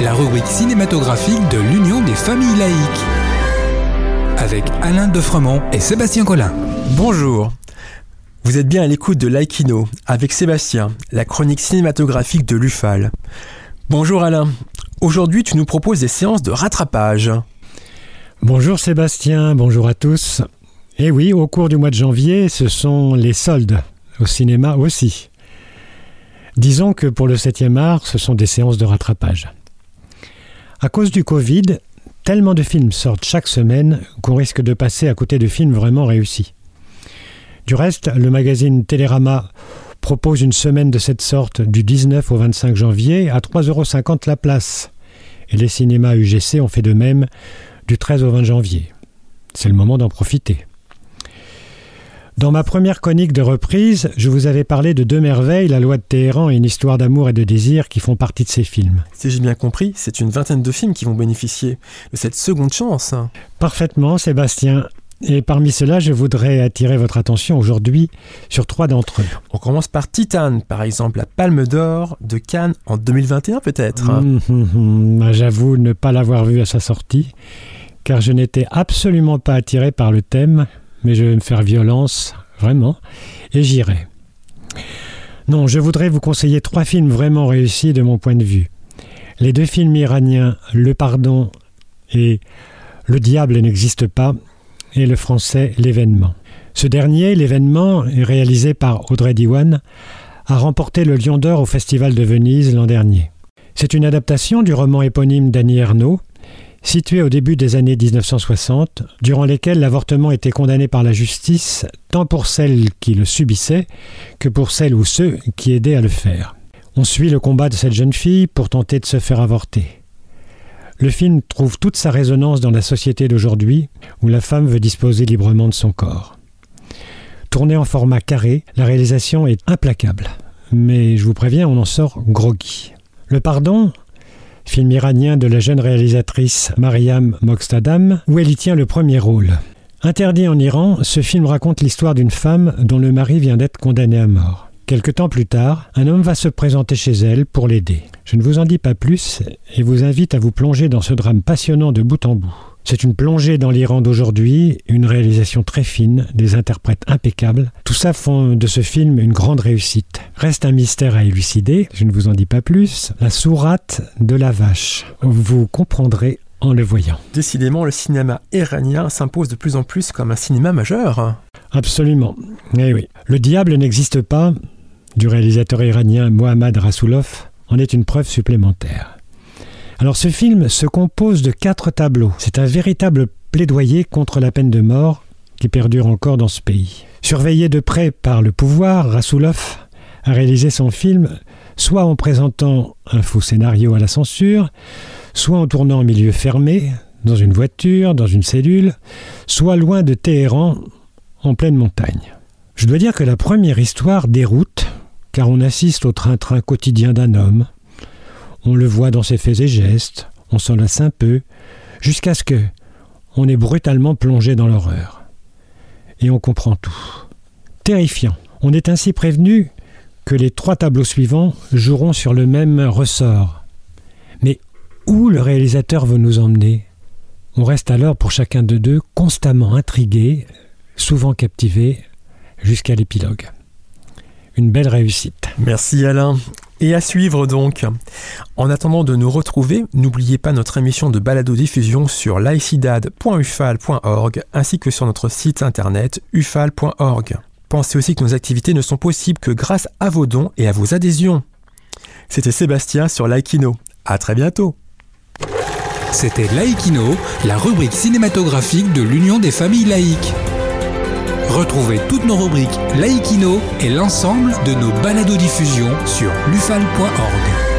La rubrique cinématographique de l'Union des familles laïques. Avec Alain Defremont et Sébastien Collin. Bonjour. Vous êtes bien à l'écoute de Laïkino avec Sébastien, la chronique cinématographique de l'UFAL. Bonjour Alain. Aujourd'hui, tu nous proposes des séances de rattrapage. Bonjour Sébastien, bonjour à tous. Et oui, au cours du mois de janvier, ce sont les soldes, au cinéma aussi. Disons que pour le 7e art, ce sont des séances de rattrapage. À cause du Covid, tellement de films sortent chaque semaine qu'on risque de passer à côté de films vraiment réussis. Du reste, le magazine Télérama propose une semaine de cette sorte du 19 au 25 janvier à 3,50 euros la place. Et les cinémas UGC ont fait de même du 13 au 20 janvier. C'est le moment d'en profiter. Dans ma première chronique de reprise, je vous avais parlé de Deux merveilles, La loi de Téhéran et une histoire d'amour et de désir qui font partie de ces films. Si j'ai bien compris, c'est une vingtaine de films qui vont bénéficier de cette seconde chance. Parfaitement, Sébastien. Et parmi ceux-là, je voudrais attirer votre attention aujourd'hui sur trois d'entre eux. On commence par Titane, par exemple, la Palme d'Or de Cannes en 2021 peut-être. Hum, hum, hum. Bah, j'avoue ne pas l'avoir vu à sa sortie, car je n'étais absolument pas attiré par le thème mais je vais me faire violence, vraiment, et j'irai. Non, je voudrais vous conseiller trois films vraiment réussis de mon point de vue. Les deux films iraniens Le Pardon et Le Diable n'existe pas, et le français L'événement. Ce dernier, L'événement, réalisé par Audrey Diwan, a remporté le Lion d'Or au Festival de Venise l'an dernier. C'est une adaptation du roman éponyme d'Annie Ernaux, situé au début des années 1960, durant lesquelles l'avortement était condamné par la justice tant pour celles qui le subissaient que pour celles ou ceux qui aidaient à le faire. On suit le combat de cette jeune fille pour tenter de se faire avorter. Le film trouve toute sa résonance dans la société d'aujourd'hui où la femme veut disposer librement de son corps. Tourné en format carré, la réalisation est implacable. Mais je vous préviens, on en sort groggy. Le pardon, film iranien de la jeune réalisatrice Mariam Mogstadam, où elle y tient le premier rôle. Interdit en Iran, ce film raconte l'histoire d'une femme dont le mari vient d'être condamné à mort. Quelque temps plus tard, un homme va se présenter chez elle pour l'aider. Je ne vous en dis pas plus et vous invite à vous plonger dans ce drame passionnant de bout en bout. C'est une plongée dans l'Iran d'aujourd'hui, une réalisation très fine, des interprètes impeccables. Tout ça font de ce film une grande réussite. Reste un mystère à élucider, je ne vous en dis pas plus, la sourate de la vache. Vous comprendrez en le voyant. Décidément, le cinéma iranien s'impose de plus en plus comme un cinéma majeur. Absolument. Eh oui. Le diable n'existe pas, du réalisateur iranien Mohammad Rasoulov, en est une preuve supplémentaire. Alors ce film se compose de quatre tableaux. C'est un véritable plaidoyer contre la peine de mort qui perdure encore dans ce pays. Surveillé de près par le pouvoir, Rasoulov a réalisé son film soit en présentant un faux scénario à la censure, soit en tournant en milieu fermé, dans une voiture, dans une cellule, soit loin de Téhéran, en pleine montagne. Je dois dire que la première histoire déroute, car on assiste au train-train quotidien d'un homme, on le voit dans ses faits et gestes, on s'en lasse un peu, jusqu'à ce que on est brutalement plongé dans l'horreur. Et on comprend tout. Terrifiant. On est ainsi prévenu que les trois tableaux suivants joueront sur le même ressort. Mais où le réalisateur veut nous emmener? On reste alors pour chacun de deux constamment intrigué, souvent captivé, jusqu'à l'épilogue. Une belle réussite. Merci Alain. Et à suivre donc. En attendant de nous retrouver, n'oubliez pas notre émission de balado-diffusion sur laicidad.ufal.org ainsi que sur notre site internet ufal.org. Pensez aussi que nos activités ne sont possibles que grâce à vos dons et à vos adhésions. C'était Sébastien sur Laikino. À très bientôt. C'était Laikino, la rubrique cinématographique de l'Union des familles laïques. Retrouvez toutes nos rubriques Laïkino et l'ensemble de nos balados diffusions sur lufal.org.